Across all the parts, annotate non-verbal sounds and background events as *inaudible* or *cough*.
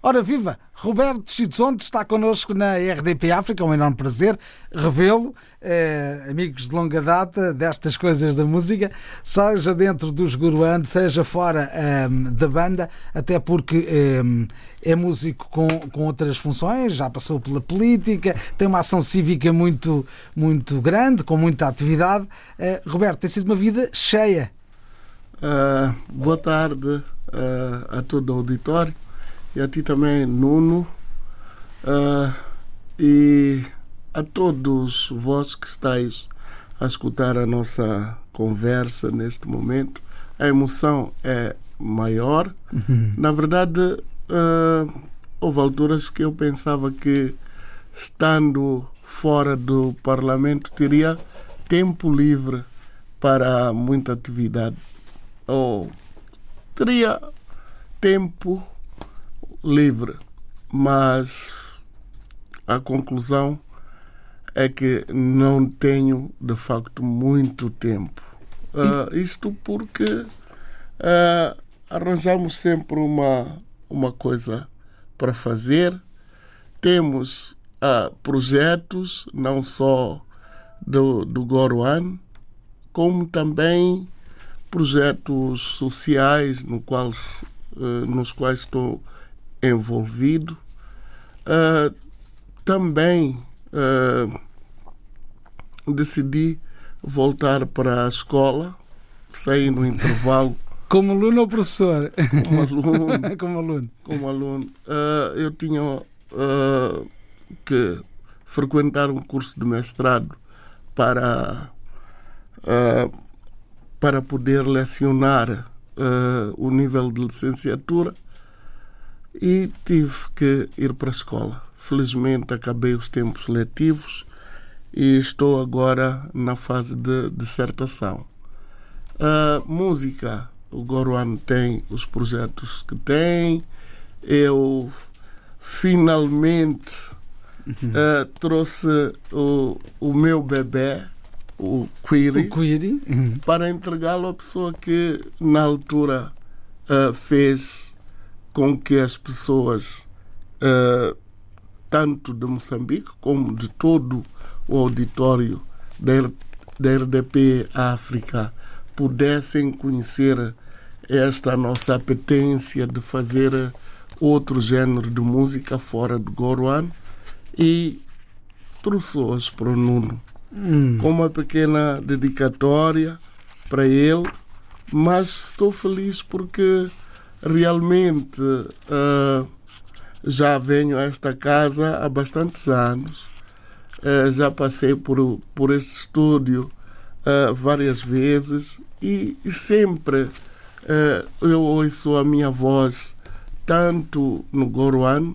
Ora viva, Roberto Chizonte está connosco na RDP África, é um enorme prazer revê-lo, eh, amigos de longa data destas coisas da música, seja dentro dos Guruand, seja fora eh, da banda, até porque eh, é músico com, com outras funções, já passou pela política, tem uma ação cívica muito, muito grande, com muita atividade. Eh, Roberto, tem sido uma vida cheia. Uh, boa tarde uh, a todo o auditório e a ti também, Nuno, uh, e a todos vós que estáis a escutar a nossa conversa neste momento. A emoção é maior. Uhum. Na verdade, uh, houve alturas que eu pensava que, estando fora do Parlamento, teria tempo livre para muita atividade. Ou teria tempo livre, mas a conclusão é que não tenho de facto muito tempo. Uh, isto porque uh, arranjamos sempre uma, uma coisa para fazer, temos uh, projetos não só do, do Goruan, como também projetos sociais no qual, nos quais estou envolvido. Uh, também uh, decidi voltar para a escola, saí no intervalo. *laughs* Como aluno ou professor? Como aluno. *laughs* como aluno. Como aluno. Uh, eu tinha que frequentar um curso de mestrado para, para poder lecionar o nível de licenciatura e tive que ir para a escola. Felizmente acabei os tempos letivos e estou agora na fase de dissertação. A música, o Goruan tem os projetos que tem. Eu finalmente uhum. uh, trouxe o, o meu bebê, o Quiri, o Quiri. Uhum. para entregá-lo à pessoa que na altura uh, fez com que as pessoas, uh, tanto de Moçambique como de todo o auditório da, da RDP África, pudessem conhecer esta nossa apetência de fazer outro género de música fora do Goruan e trouxe hoje para o Nuno hum. com uma pequena dedicatória para ele, mas estou feliz porque realmente uh, já venho a esta casa há bastantes anos. Uh, já passei por, por este estúdio uh, várias vezes e, e sempre eu ouço a minha voz tanto no Goruan,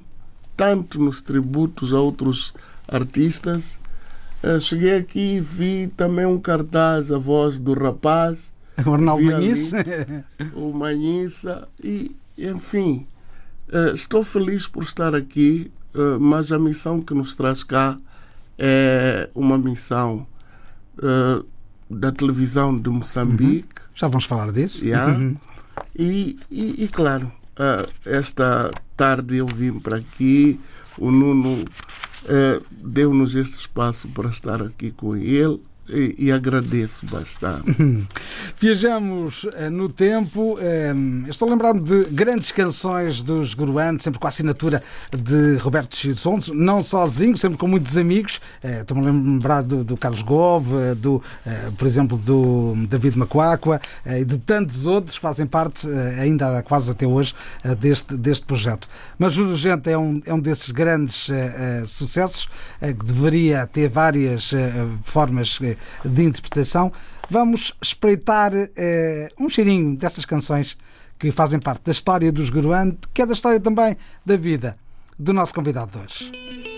tanto nos tributos a outros artistas. cheguei aqui e vi também um cartaz, a voz do rapaz, *laughs* *laughs* o Arnaldo Manhice. O Manhiça. E, enfim, uh, estou feliz por estar aqui, uh, mas a missão que nos traz cá é uma missão uh, da televisão de Moçambique. Uhum. Já vamos falar disso. Yeah. Uhum. E, e, e, claro, esta tarde eu vim para aqui, o Nuno deu-nos este espaço para estar aqui com ele e, e, agradeço bastante. Viajamos uh, no tempo. Uh, estou lembrando de grandes canções dos Guruan, sempre com a assinatura de Roberto Xisonso, não sozinho, sempre com muitos amigos. Uh, Estou-me a lembrar do, do Carlos Gove, do, por exemplo, do David Macuacua e de tantos outros que fazem parte, ainda quase até hoje, deste, deste projeto. Mas Urgente é um, é um desses grandes sucessos que deveria ter várias formas de interpretação. Vamos espreitar eh, um cheirinho dessas canções que fazem parte da história dos Guruan, que é da história também da vida do nosso convidado de hoje.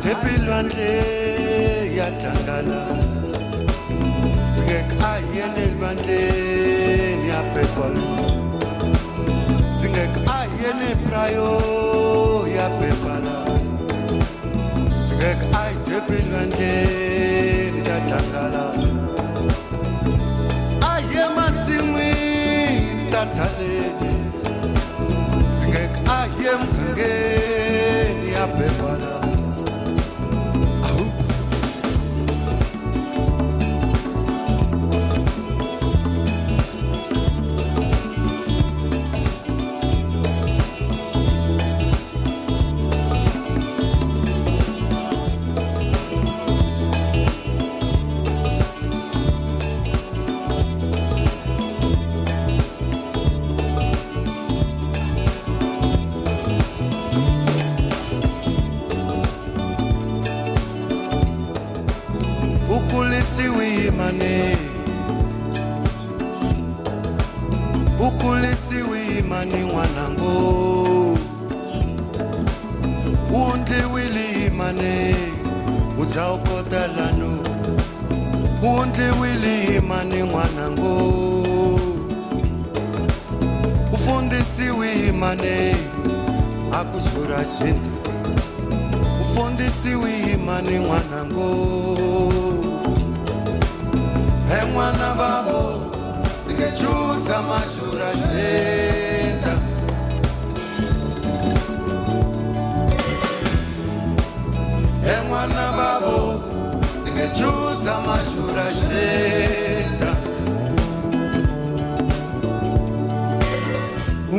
Tepi lwandle ya tlangana Singekayeni lwandleni ya petrol Singekayeni prayo ya pepala Singekayi tepi lwandleni ya tlangana Aye masin'wini ta tshaleni Singekayi ya petrol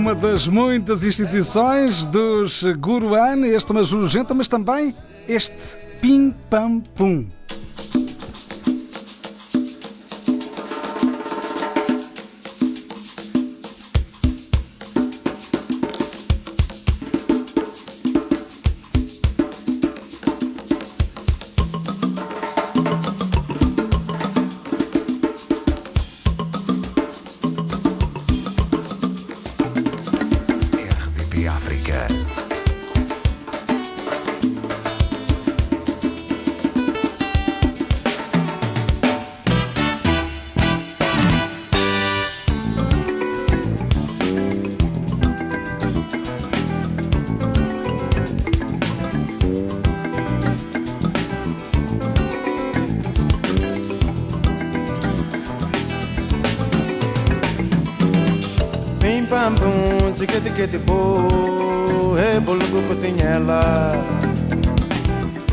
Uma das muitas instituições dos Guruan, este uma urgente, mas também este Pim Pam Pum. etiqueta bo e bolungu cotinhela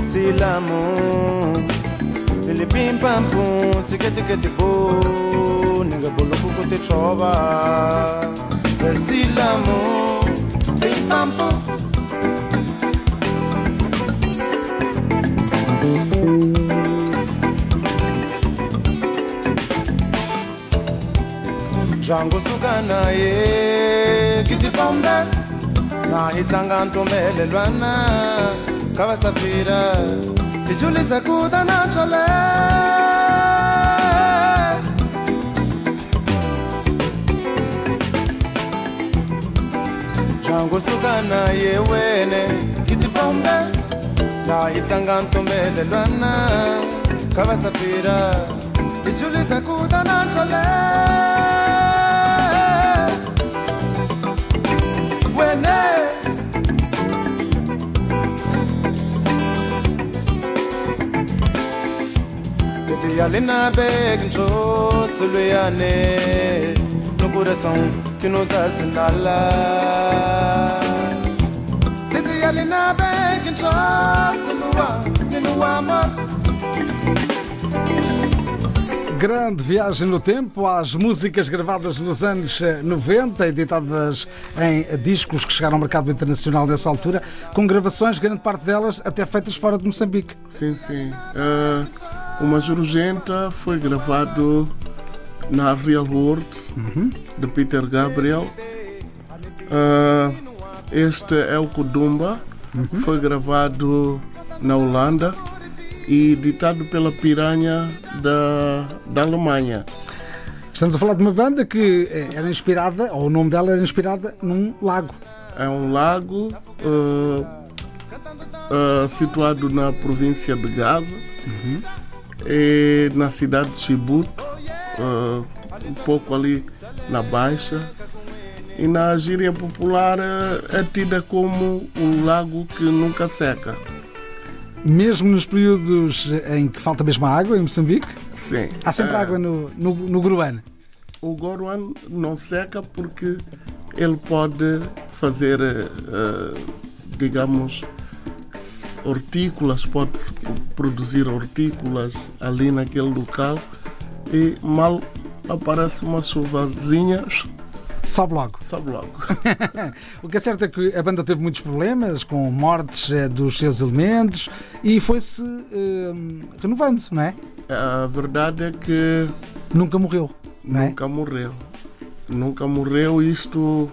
silamu ele pim pam pum kete bo ninga bolungu cote chova silamu pim pam Jango sukana yeah kibombe nahitanga safira, kavasafira ijulize na chole. jangu sukana yewene kitibombe nahitanga safira, kavasafira ijulize na chole. ya lena beg njo suluyane no coração que nos assinala Lena beg njo suluyane no amor Grande viagem no tempo às músicas gravadas nos anos eh, 90, editadas em discos que chegaram ao mercado internacional nessa altura, com gravações, grande parte delas até feitas fora de Moçambique. Sim, sim. Eh, o Major Urgenta foi gravado na Real World de Peter Gabriel. Eh, este é o Kudumba, foi gravado na Holanda e editado pela Piranha da, da Alemanha. Estamos a falar de uma banda que eh, era inspirada, ou o nome dela era inspirada num lago. É um lago eh, eh, situado na província de Gaza, e na cidade de Chibuto, eh, um pouco ali na Baixa. E na gíria popular é tida como o lago que nunca seca. Mesmo nos períodos em que falta mesmo água em Moçambique, Sim. há sempre É, água no, no, no. O Goruan não seca porque ele pode fazer, eh, digamos, hortícolas, pode produzir hortícolas ali naquele local e mal aparece uma chuvazinha, Sobe logo. sabe logo. *laughs* O que é certo é que a banda teve muitos problemas com mortes eh, dos seus elementos e foi-se eh, renovando, não é? A verdade é que Nunca morreu, é? Nunca morreu. Nunca morreu. Isto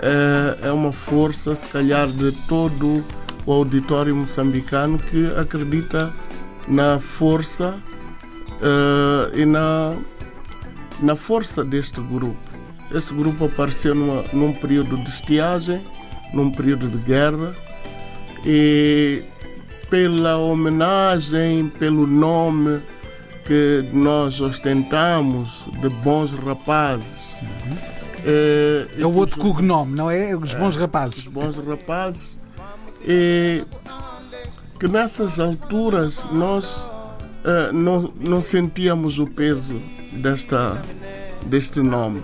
é, é uma força, se calhar, de todo o auditório moçambicano que acredita na força eh, e na, na força deste grupo. Este grupo apareceu numa, num período de estiagem, num período de guerra e pela homenagem, pelo nome que nós ostentamos de bons rapazes. eh, e É o outro cognome, não é? Os bons rapazes. os bons rapazes e que nessas alturas nós eh, não, não sentíamos o peso desta, deste nome.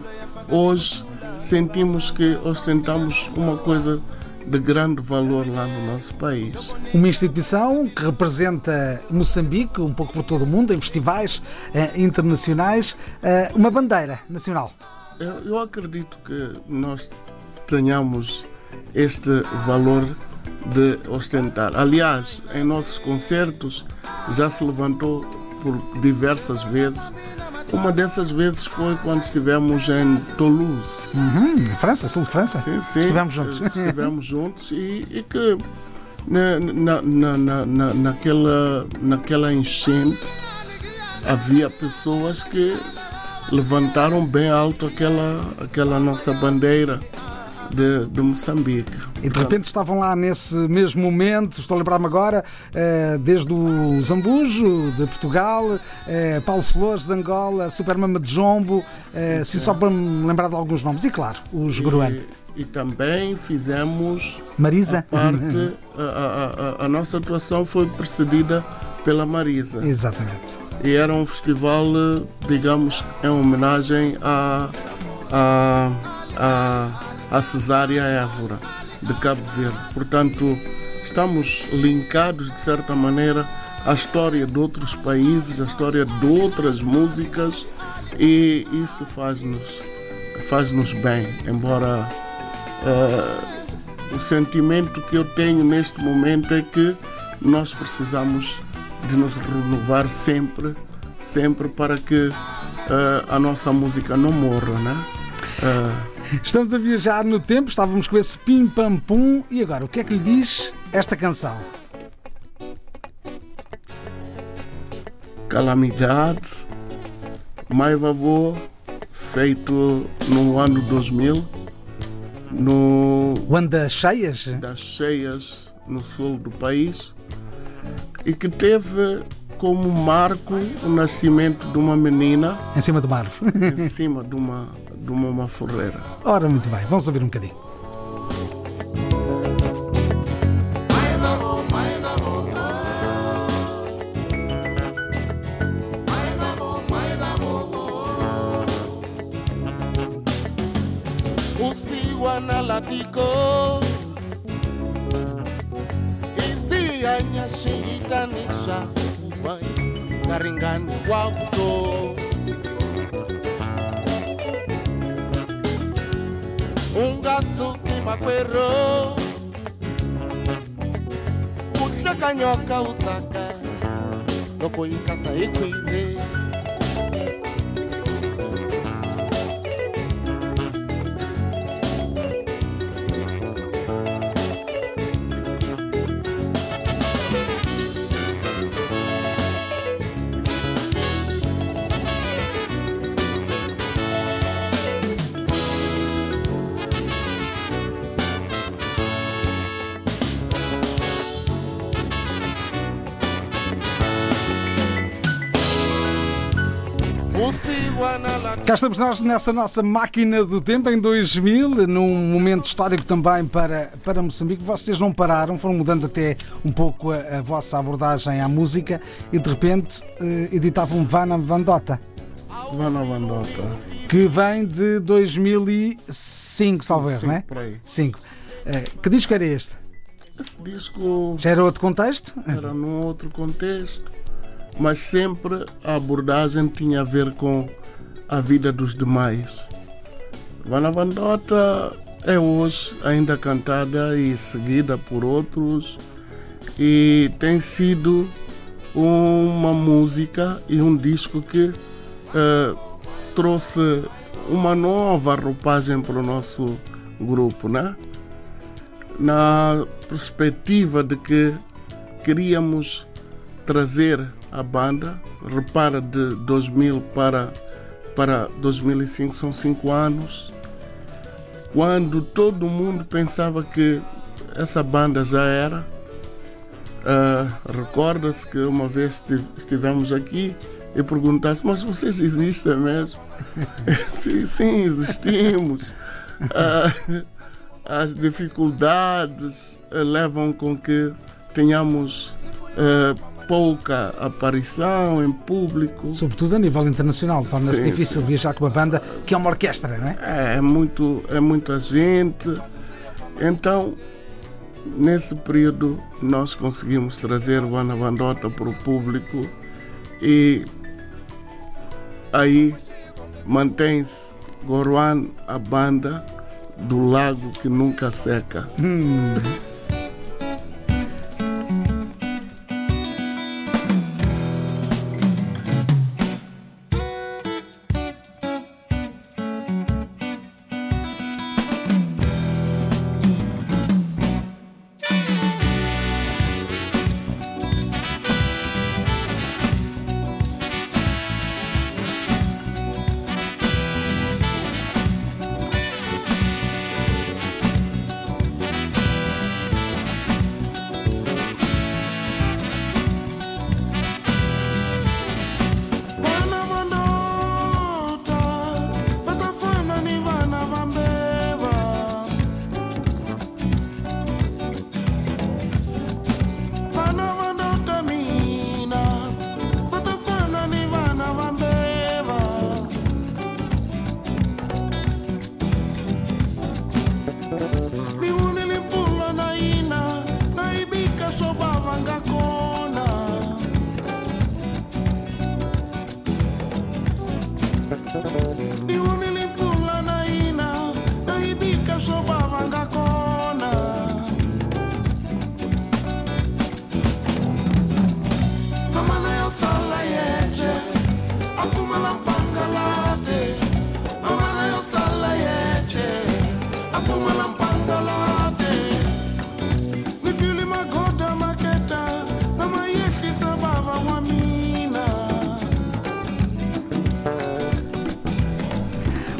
Hoje sentimos que ostentamos uma coisa de grande valor lá no nosso país. Uma instituição que representa Moçambique, um pouco por todo o mundo, em festivais eh, internacionais, eh, uma bandeira nacional. Eu, eu acredito que nós tenhamos este valor de ostentar. Aliás, em nossos concertos já se levantou por diversas vezes. Uma dessas vezes foi quando estivemos em Toulouse. Uhum, França, sul de França. Sim, sim. Estivemos juntos. Estivemos *laughs* juntos e, e que na, na, na, na, na- naquela, naquela enchente havia pessoas que levantaram bem alto aquela, aquela nossa bandeira de, de Moçambique. E de repente estavam lá nesse mesmo momento, estou a lembrar-me agora, eh, desde o Zambujo, de Portugal, eh, Paulo Flores, de Angola, Supermama de Jombo, eh, assim só para me lembrar de alguns nomes. E claro, os Gruano. E, e também fizemos Marisa? parte, a, a- a- a nossa atuação foi precedida pela Marisa. Exatamente. E era um festival, digamos, em homenagem a, a, a, Cesária Évora, de Cabo Verde. Portanto, estamos linkados, de certa maneira, à história de outros países, à história de outras músicas, e isso faz-nos faz-nos bem, embora eh, o sentimento que eu tenho neste momento é que nós precisamos de nos renovar sempre, sempre para que eh, a nossa música não morra, né? Eh, Estamos a viajar no tempo, estávamos com esse pim pam pum. E agora, o que é que lhe diz esta canção? Calamidade, Mai Vavô, feito no ano 2000, no O Anda Cheias? das cheias no sul do país e que teve como marco o nascimento de uma menina Em cima do mar. em cima de uma, de uma maforreira. Ora, muito bem, vamos ouvir um bocadinho. usiwa na latiko isiyanyashiyitanisha ubai karingani wakuto makwerho ku usaka, nyoka wu kasa Cá estamos nós nessa nossa máquina do tempo em 2000, num momento histórico também para, para Moçambique. Vocês não pararam, foram mudando até um pouco a, a vossa abordagem à música e de repente eh, editavam Vana Vandota, Vana Vandota. que vem de 2005, salvo erro, Sim, não é? por aí. 5. que disco era este? Esse disco Já era outro contexto? era num outro contexto, mas sempre a abordagem tinha a ver com a vida dos demais. Vana Vandota é hoje ainda cantada e seguida por outros e tem sido uma música e um disco que eh, trouxe uma nova roupagem para o nosso grupo, né? na perspectiva de que queríamos trazer a banda, repara, de 2000 para, para 2005 são cinco anos, quando todo mundo pensava que essa banda já era. Ah, Recorda-se que uma vez esti- estivemos aqui e perguntaste, mas vocês existem mesmo? *laughs* sim, sim, existimos. Ah, as dificuldades eh, levam com que tenhamos eh, pouca aparição em público. Sobretudo a nível internacional, torna-se Sim, difícil viajar com uma banda que é uma orquestra, não é? É, é muito, é muita gente. Então, nesse período, nós conseguimos trazer o Ana Bandota para o público e aí mantém-se Goruan, a banda do lago que nunca seca. Vana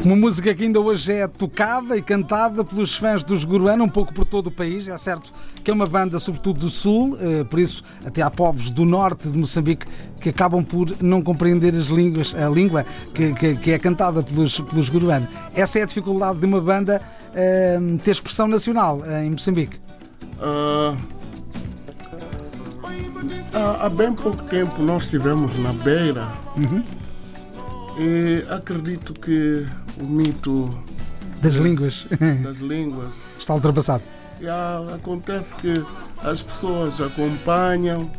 Uma música que ainda hoje é tocada e cantada pelos fãs dos Guruana, um pouco por todo o país. É certo que é uma banda, sobretudo do Sul, eh, por isso até há povos do norte de Moçambique que acabam por não compreender as línguas, a língua que, que- que é cantada pelos, pelos Guruana. Essa é a dificuldade de uma banda eh, ter expressão nacional eh, em Moçambique. Ah, há, há bem pouco tempo nós estivemos na beira e acredito que o mito Das línguas. das línguas Está ultrapassado. já acontece que as pessoas acompanham,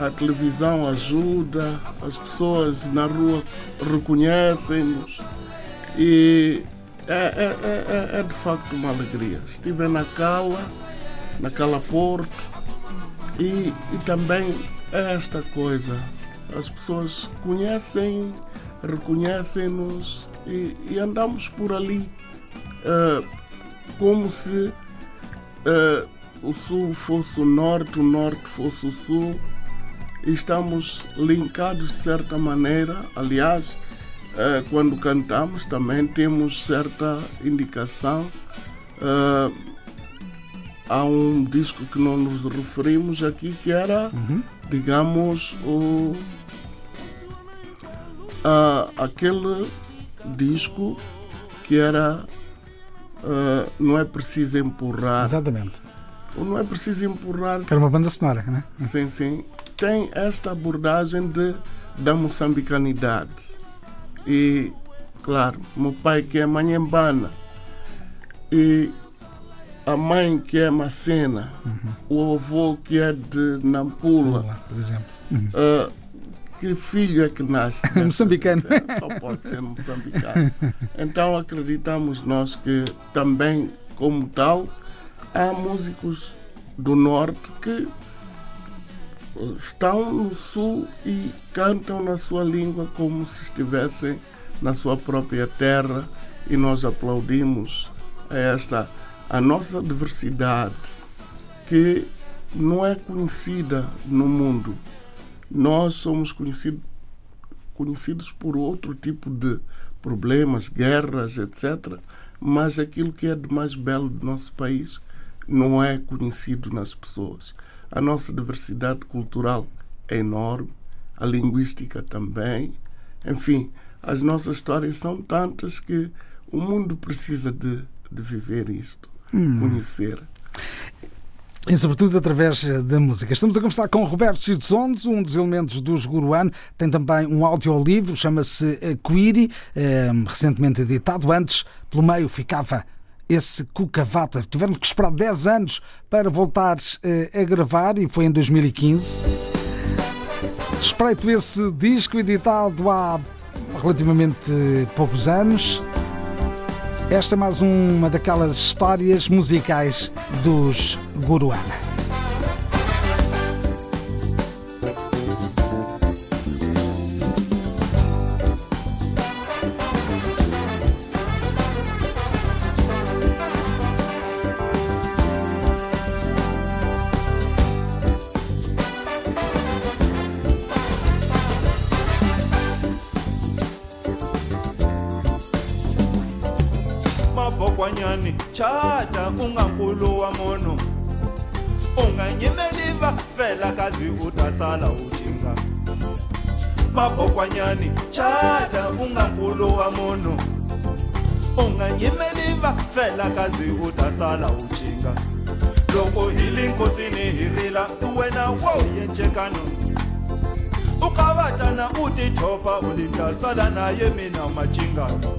a televisão ajuda, as pessoas na rua reconhecem-nos e é, é- é- é- é de facto uma alegria. Estive na Cala, na Cala Porto e, e também é esta coisa. As pessoas conhecem, reconhecem-nos e, e andamos por ali eh, como se eh, o sul fosse o norte, o norte fosse o sul. E estamos linkados de certa maneira. Aliás, eh, quando cantamos também temos certa indicação. Há um disco que não nos referimos aqui que era, digamos, o, aquele disco que era ah, Não é preciso empurrar. Exatamente. O Não é preciso empurrar Que era uma banda sonora, né? Sim, sim. Tem esta abordagem de, da moçambicanidade. E, claro, meu pai que é manhembana e a mãe que é macena, o avô que é de Nampula. Por exemplo. Ah, que filho é que nasce? *laughs* Moçambicano. Só pode ser moçambicano. Então acreditamos nós que também, como tal, há músicos do norte que estão no sul e cantam na sua língua como se estivessem na sua própria terra e nós aplaudimos esta a nossa diversidade que não é conhecida no mundo. Nós somos conhecidos conhecidos por outro tipo de problemas, guerras, etc. Mas aquilo que é de mais belo do nosso país não é conhecido nas pessoas. A nossa diversidade cultural é enorme, a linguística também. Enfim, as nossas histórias são tantas que o mundo precisa de, de viver isto, conhecer. E sobretudo através da música. Estamos a conversar com Roberto Chitzondes, um dos elementos dos Guruan. Tem também um audiolivro, chama-se eh, Quiri, eh, recentemente editado. Antes, pelo meio, ficava esse Cucavata. Tivemos que esperar 10 anos para voltar eh, a gravar e foi em 2015. Espreito esse disco editado há relativamente poucos anos. Esta é mais uma daquelas histórias musicais dos Guruana. kazi u ta sala u cinga loko hi le nkosini hi rila wena wo hi encekano u kavatana u tithopa u ni ta sala naye mina macingano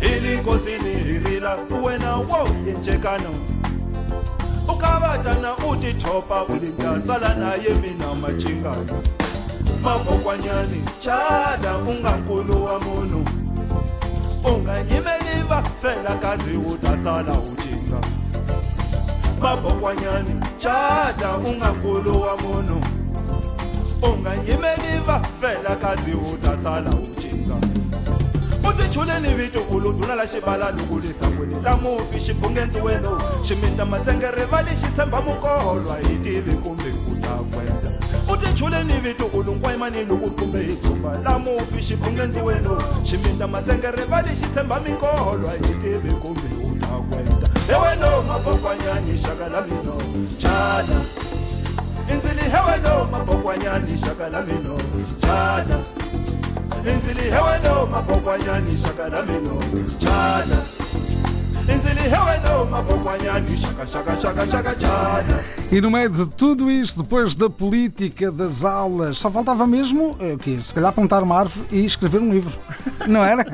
hi le nkosini hi rila wena wo hi encekano u kavatana u tithopa u ni ta sala naye mina macingano makokwanyani chada ungankulu wa munhu unganyimeliva fela kazi utasala ujinga mabokwanyani chada ungankulu wa munhu unganyimeliva fela kazi utasala ujinga utichuleni vito uluduna la xivala lukulisa kwini la mufi xibungendziweno ximinta matsengere va lexi tshemba mukolwa hi tivi kumbe ta utichuleni vito ulunkwayimani loko kumbe hi dzumba la mufi xibungendziweno ximinta matsengere va lexi tshemba mikolwa hi tivi kumbe u ta kwenda heweno mabokwanyani xaka la mino. Chana. Indzili heweno mabokwanyani xaka la mino. Chana. Indzili heweno mabokwanyani xaka la mino. Chana E no meio de tudo isto, depois da política, das aulas, só faltava mesmo, eh, o quê? Se calhar plantar uma árvore e escrever um livro. *laughs* Não era? *laughs*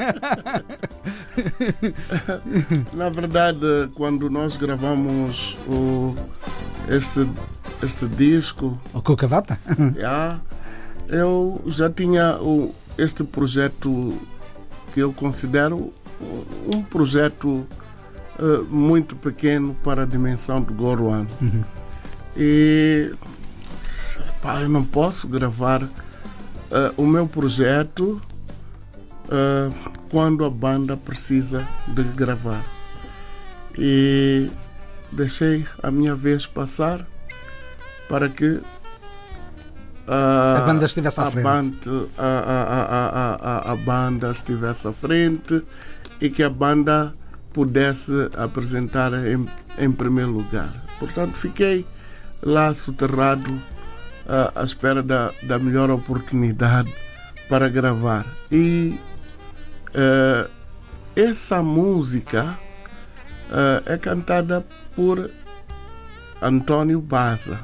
Na verdade, quando nós gravamos o, este, este disco, O Cucavata? *laughs* já, eu já tinha o, este projeto que eu considero um projeto eh, muito pequeno para a dimensão do Goruan. E pá, eu não posso gravar eh, o meu projeto eh, quando a banda precisa de gravar. E deixei a minha vez passar para que A banda estivesse à a frente. banda- a- a- a- a- a banda estivesse à frente e que a banda pudesse apresentar em, em primeiro lugar. Portanto, fiquei lá soterrado ah, à espera da, da melhor oportunidade para gravar. E eh, essa música eh, é cantada por Antônio Baza.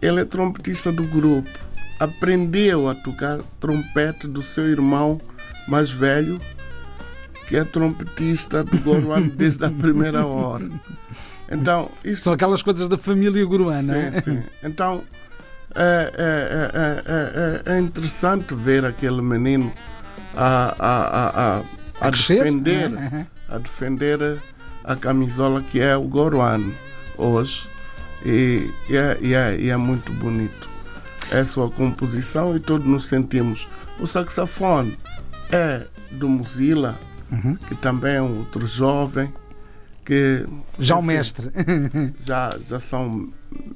Ele é trompetista do grupo. Aprendeu a tocar trompete do seu irmão mais velho, que é trompetista do Goruan desde a primeira hora. Então, isso São aquelas coisas da família guruana. é? Sim, sim. Então é, é, é, é, é, é interessante ver aquele menino a, a, a, a, a defender, né? a defender a camisola que é o Goruan hoje e, e, é, e, é, e é muito bonito. É sua composição e todos nos sentimos. O saxofone é do Mozilla, Uhum. que também é outro jovem que Já o mestre. *laughs* já, já são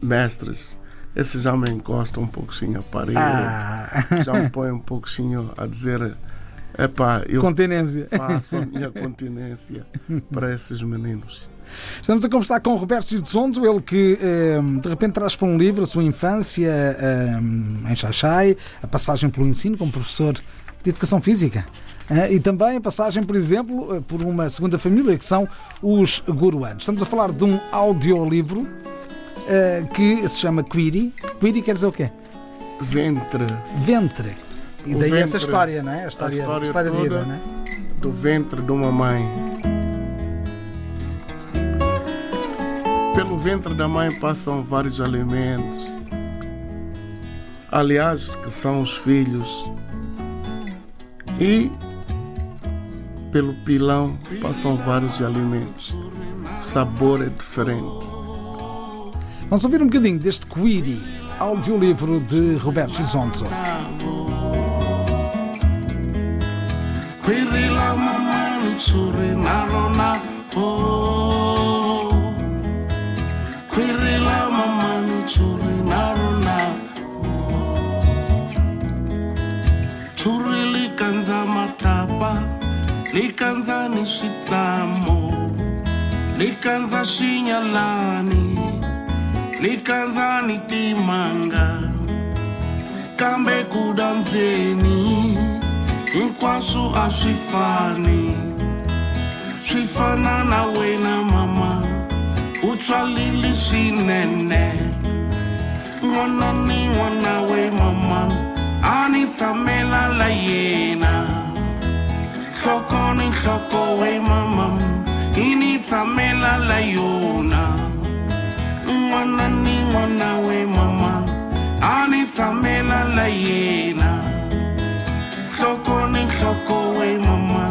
mestres. Esse já me encosta um pouquinho a parede, Ah, já me põe um pouquinho a dizer: epá, eu continência. faço a minha *laughs* continência para esses meninos. Estamos a conversar com o Roberto Sonzo, ele que eh, de repente traz para um livro a sua infância eh, em Xaxai, a passagem pelo ensino como professor de Educação Física. E também a passagem, por exemplo, eh, por uma segunda família, que são os Guruanos. Estamos a falar de um audiolivro eh, que se chama Quiri. Quiri quer dizer o quê? Ventre Ventre. E O daí essa ventre, história, não é? A história, a história história de vida, não é? do ventre de uma mãe. Pelo ventre da mãe passam vários alimentos. Aliás, que são os filhos. E pelo pilão passam vários alimentos. O sabor é diferente. Vamos ouvir um bocadinho deste Quiri, audiolivro de Roberto Gisonzo. Kwirila mamani tsuri Likanza ni switamo Likanza xinyalani Likanza ni timanga. Kambe kudanzeni. Hinkwaswo a swi fani na wena mama. U tswalile swinene n'wana ni n'wana we mama. A ni la yena nhloko ni nhloko we mama i ni tshamela la yona n'wana ni n'wana we mama. A ni tshamela la yena nhloko ni nhloko we mama.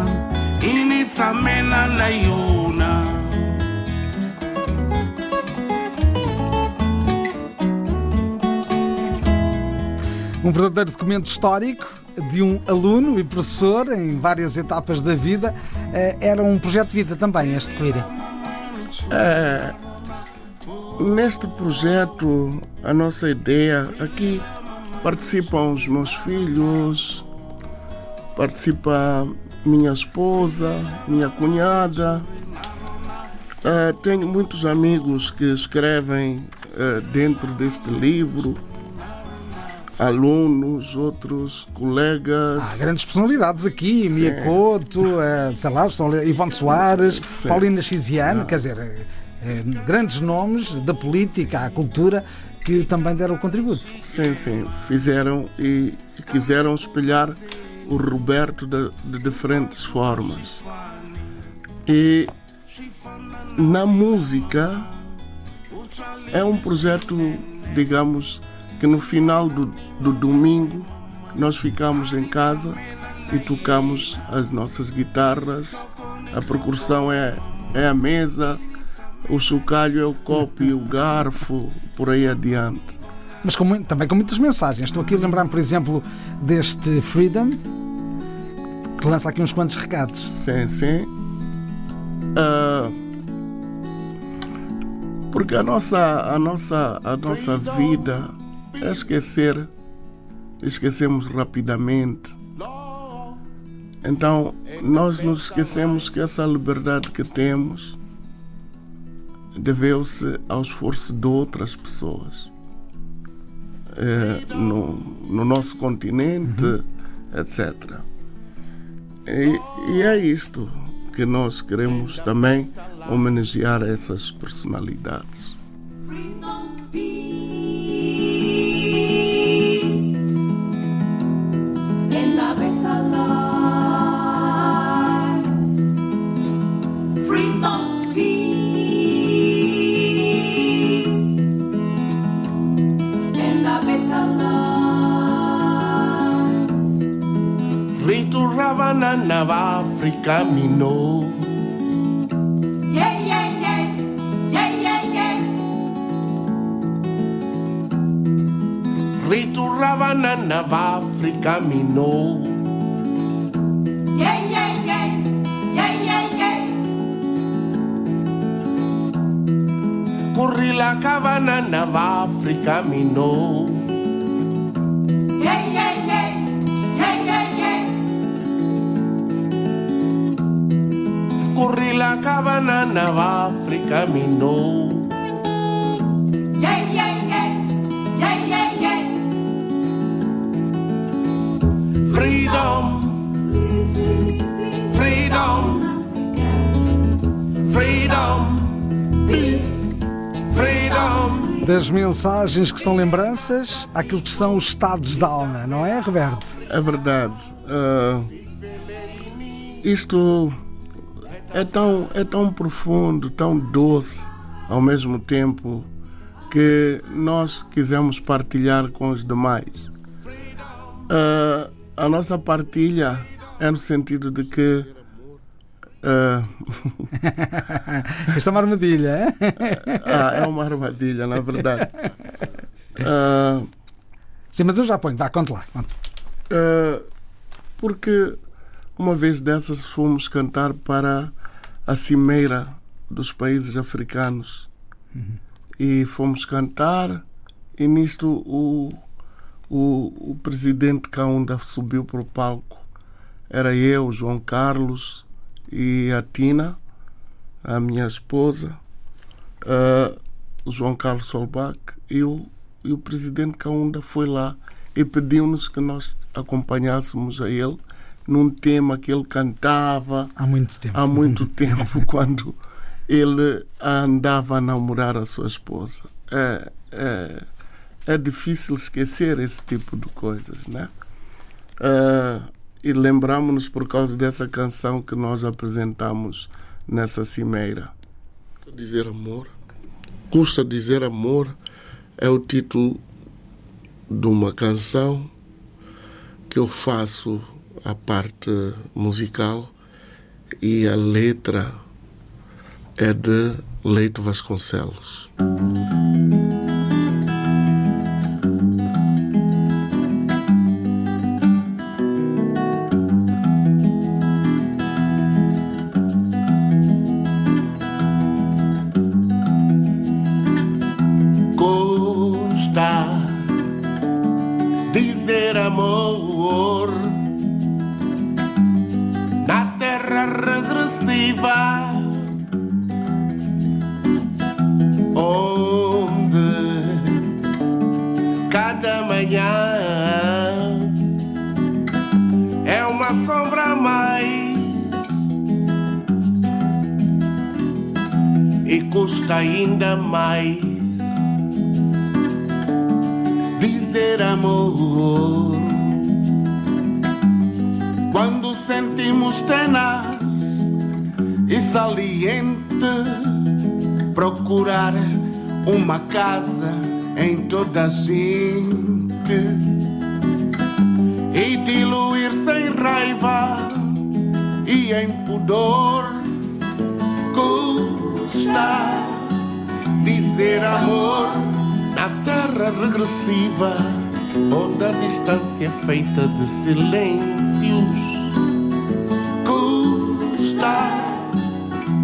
I ni tshamela la yona Um verdadeiro documento histórico de um aluno e professor em várias etapas da vida. Eh, Era um projeto de vida também, este Quiri. É, neste projeto, a nossa ideia aqui participam os meus filhos, participa minha esposa, minha cunhada. É, tenho muitos amigos que escrevem é, dentro deste livro, alunos, outros colegas. Há grandes personalidades aqui, Sim. Mia Couto, eh, sei lá, estão ali, Ivone Soares, Sim, Paulina. Chiziano, quer dizer, eh, eh, grandes nomes da política à cultura que também deram o contributo. Sim, sim, fizeram e quiseram espelhar o Roberto de, de diferentes formas. E na música é um projeto, digamos, que no final do, do domingo nós ficamos em casa e tocamos as nossas guitarras. A percussão é, é a mesa, o chocalho é o copo e o garfo, por aí adiante. Mas com também com muitas mensagens. Estou aqui a lembrar-me, por exemplo, deste Freedom, que lança aqui uns quantos recados. Sim, sim. Ah, porque a nossa, a nossa, a nossa vida esquecer, esquecemos rapidamente. Então, nós nos esquecemos que essa liberdade que temos deveu-se ao esforço de outras pessoas. Eh, no, no nosso continente, etc. E, e é isto que nós queremos também homenagear essas personalidades. Nava Africa mino Yeah, yeah, yeah, yeah, yeah, yeah. Riturravana nava Africa mino Yeah, yeah, yeah, yeah, yeah, yeah. Kurila kavana nava Africa mino Yeah, Kurila kavana nava Africa mino Yeah, yeah, yeah, yeah, yeah, yeah. Freedom, freedom, freedom, Peace. freedom. Das mensagens que são lembranças àquilo que são os estados da alma, não é, Roberto? É verdade. Ah, isto é tão, é tão profundo, tão doce ao mesmo tempo que nós quisemos partilhar com os demais. Ah, a nossa partilha é no sentido de que ah, *laughs* Esta é uma armadilha, hein? *laughs* ah, é uma armadilha, na verdade. Ah, Sim, mas eu já ponho, vá, conte lá. conte. Uh, porque uma vez dessas fomos cantar para a cimeira dos países africanos. E fomos cantar e nisto o, o, o presidente Kaunda subiu para o palco. Era eu, João Carlos e a Tina a minha esposa uh, o João Carlos Solbach e o, e o presidente Kaunda foi lá e pediu-nos que nós acompanhássemos a ele num tema que ele cantava Há muito tempo. há muito tempo, *laughs* quando ele andava a namorar a sua esposa. É, é, é difícil esquecer esse tipo de coisas, né? É, e lembramos-nos por causa dessa canção que nós apresentamos nessa cimeira. Dizer amor. Custa dizer amor é o título de uma canção que eu faço a parte musical e a letra é de Leito Vasconcelos. Custa ainda mais dizer amor. Quando sentimos tenaz e saliente procurar uma casa em toda a gente e diluir sem raiva e em pudor custa dizer amor na terra regressiva onde a distância é feita de silêncios custa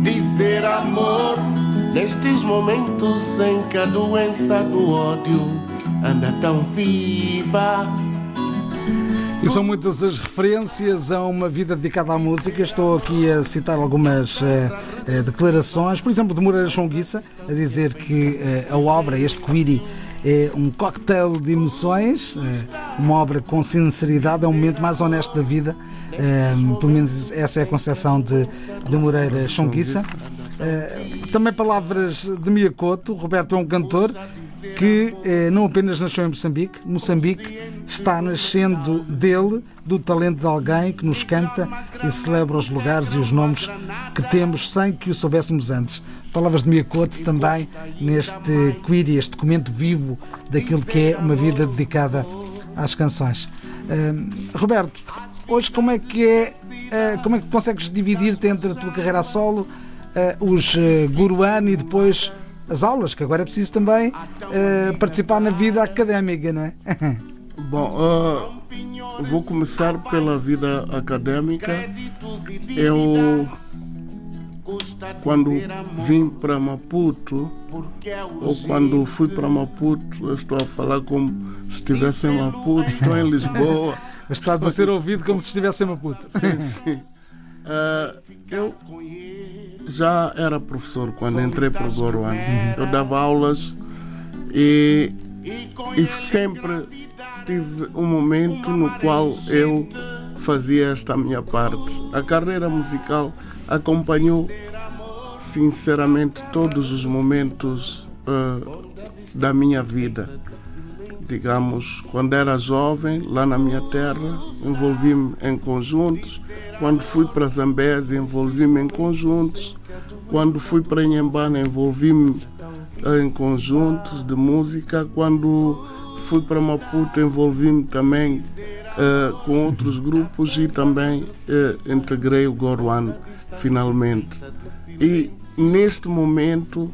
dizer amor nestes momentos em que a doença do ódio anda tão viva. E são muitas as referências a uma vida dedicada à música. Estou aqui a citar algumas eh, declarações, por exemplo, de Moreira Chonguissa, a dizer que eh, a obra, este Quiri, é um cocktail de emoções. eh, uma obra com sinceridade, é um momento mais honesto da vida. Eh, pelo menos essa é a concepção de, de Moreira Chonguissa. Eh, também palavras de Miyakoto. Roberto é um cantor que eh, não apenas nasceu em Moçambique, Moçambique está nascendo dele, do talento de alguém que nos canta e celebra os lugares e os nomes que temos sem que o soubéssemos antes. Palavras de Miyakoto também neste query, este documento vivo daquilo que é uma vida dedicada às canções. Eh, Roberto, hoje como é que é, eh, como é que consegues dividir-te entre a tua carreira a solo, eh, os eh, Guruan e depois as aulas, que agora é preciso também eh, participar na vida académica, não é? *laughs* Bom, ah, vou começar pela vida acadêmica. Eu, quando vim para Maputo, ou quando fui para Maputo, eu estou a falar como se estivesse em Maputo, estou em Lisboa. *laughs* Estás a ser *laughs* ouvido como se estivesse em Maputo. Sim, sim. Ah, eu já era professor quando entrei para o Goruan. Eu dava aulas e, e sempre tive um momento no qual eu fazia esta minha parte. A carreira musical acompanhou sinceramente todos os momentos ah, da minha vida. Digamos, quando era jovem, lá na minha terra, envolvi-me em conjuntos. Quando fui para Zambésia, envolvi-me em conjuntos. Quando fui para Inhambane, envolvi-me eh, em conjuntos de música. Quando fui para Maputo, envolvi-me também eh, com outros grupos e também eh, integrei o Goruan finalmente. E neste momento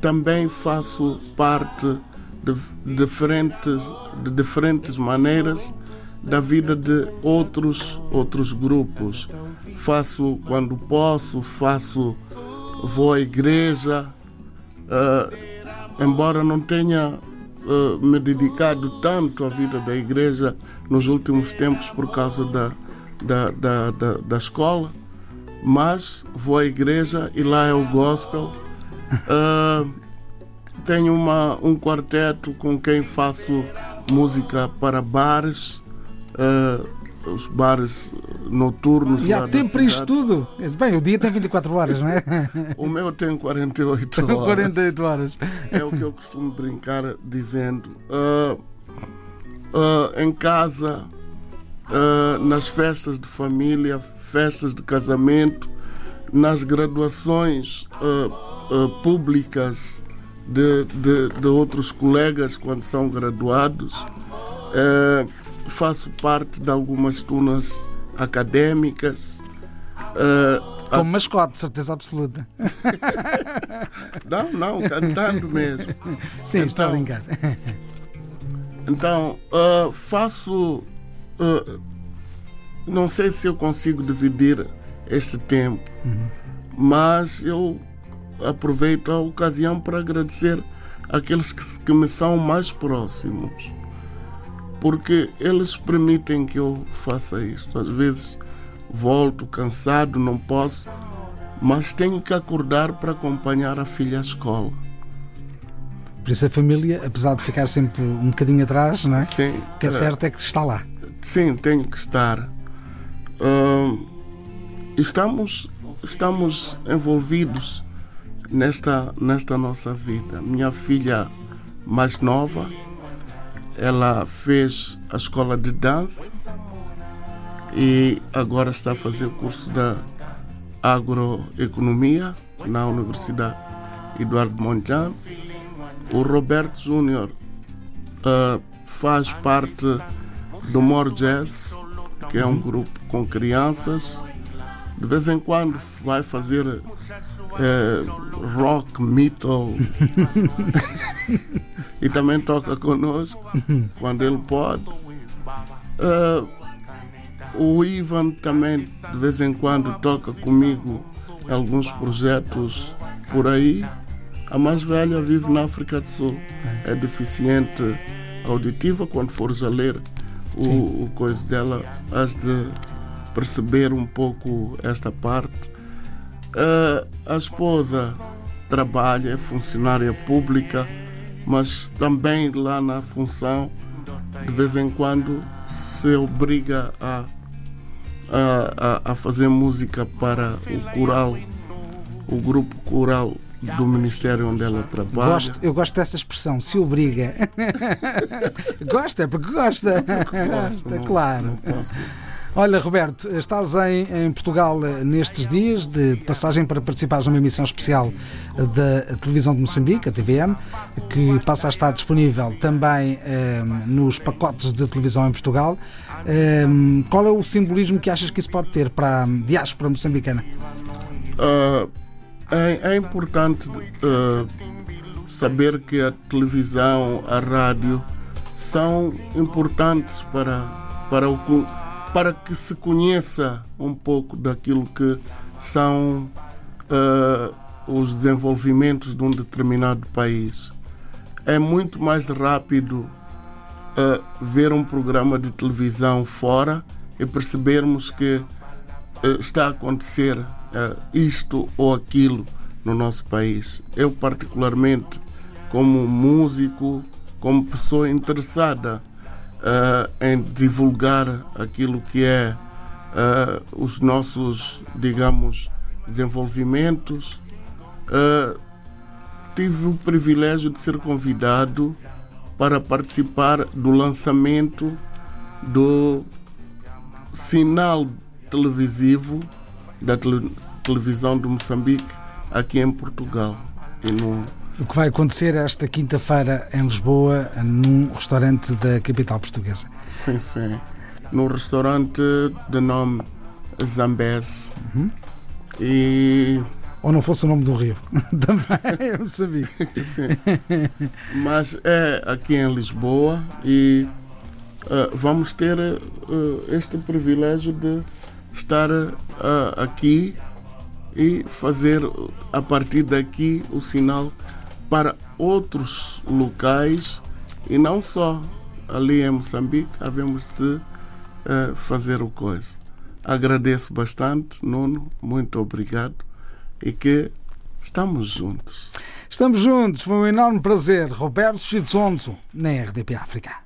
também faço parte de diferentes, de diferentes maneiras da vida de outros outros grupos. Faço quando posso, faço, vou à igreja, ah, embora não tenha ah, me dedicado tanto à vida da igreja nos últimos tempos por causa da, da, da, da, da escola, mas vou à igreja e lá é o gospel. Ah, tenho uma, um quarteto com quem faço música para bares, eh, os bares noturnos. E há tempo para isto tudo. Bem, o dia tem 24 horas, não é? *laughs* O meu tem 48 São horas. 48 horas. É o que eu costumo brincar dizendo. Ah, ah, em casa, nas festas de família, festas de casamento, nas graduações públicas de, de, de outros colegas quando são graduados. Ah, faço parte de algumas turmas acadêmicas. Ah, Como mascote, certeza absoluta. *laughs* não, não, cantando mesmo. Sim, está a Então, brincar. Então, ah, faço. ah, não sei se eu consigo dividir esse tempo, mas eu aproveito a ocasião para agradecer aqueles que, que me são mais próximos, porque eles permitem que eu faça isto. Às vezes volto cansado, não posso, mas tenho que acordar para acompanhar a filha à escola. Por isso a família, apesar de ficar sempre um bocadinho atrás, não é? Sim, O que é certo é que está lá. Sim, tenho que estar. Ahn, estamos, estamos envolvidos nesta, nesta nossa vida. Minha filha mais nova, ela fez a escola de dança e agora está a fazer o curso da agroeconomia na Universidade Eduardo Mondlane. O Roberto Júnior ah, faz parte do More Jazz, que é um grupo com crianças. De vez em quando vai fazer eh, rock, metal *laughs* e também toca conosco quando ele pode. Eh, o Ivan também de vez em quando toca comigo alguns projetos por aí. A mais velha vive na África do Sul. É deficiente auditiva. Quando fores a ler o, o coisa dela, has de perceber um pouco esta parte. Ah, a esposa trabalha, é funcionária pública, mas também lá na função de vez em quando se obriga a, a, a, fazer música para o coral, o grupo coral do ministério onde ela trabalha. Gosto, eu gosto dessa expressão, se obriga. *laughs* gosta, é porque gosta. Está não- claro. não Olha, Roberto, estás em, em Portugal eh, nestes dias de passagem para participares numa emissão especial eh, da televisão de Moçambique, a TVM, que passa a estar disponível também eh, nos pacotes de televisão em Portugal. Qual é o simbolismo que achas que isso pode ter para a diáspora moçambicana? Ah, é, é importante ah, saber que a televisão, a rádio são importantes para, para, o, para que se conheça um pouco daquilo que são ah, os desenvolvimentos de um determinado país. É muito mais rápido ah, ver um programa de televisão fora e percebermos que eh, está a acontecer isto ou aquilo no nosso país. Eu, particularmente, como músico, como pessoa interessada eh, em divulgar aquilo que é eh, os nossos, digamos, desenvolvimentos, eh, tive o privilégio de ser convidado para participar do lançamento do sinal televisivo da tele- televisão de Moçambique aqui em Portugal. E no, O que vai acontecer esta quinta-feira em Lisboa, num restaurante da capital portuguesa. sim, sim, no restaurante de nome Zambés. E Ou não fosse o nome do rio. *laughs* também, eu sabia. *laughs* sim. Mas é aqui em Lisboa e ah, vamos ter ah, este privilégio de estar ah, aqui e fazer a partir daqui o sinal para outros locais e não só ali em Moçambique, havemos de eh, fazer o coisa. Agradeço bastante, Nuno, muito obrigado e que estamos juntos. Estamos juntos, foi um enorme prazer. Roberto Chizonzo, na RDP África.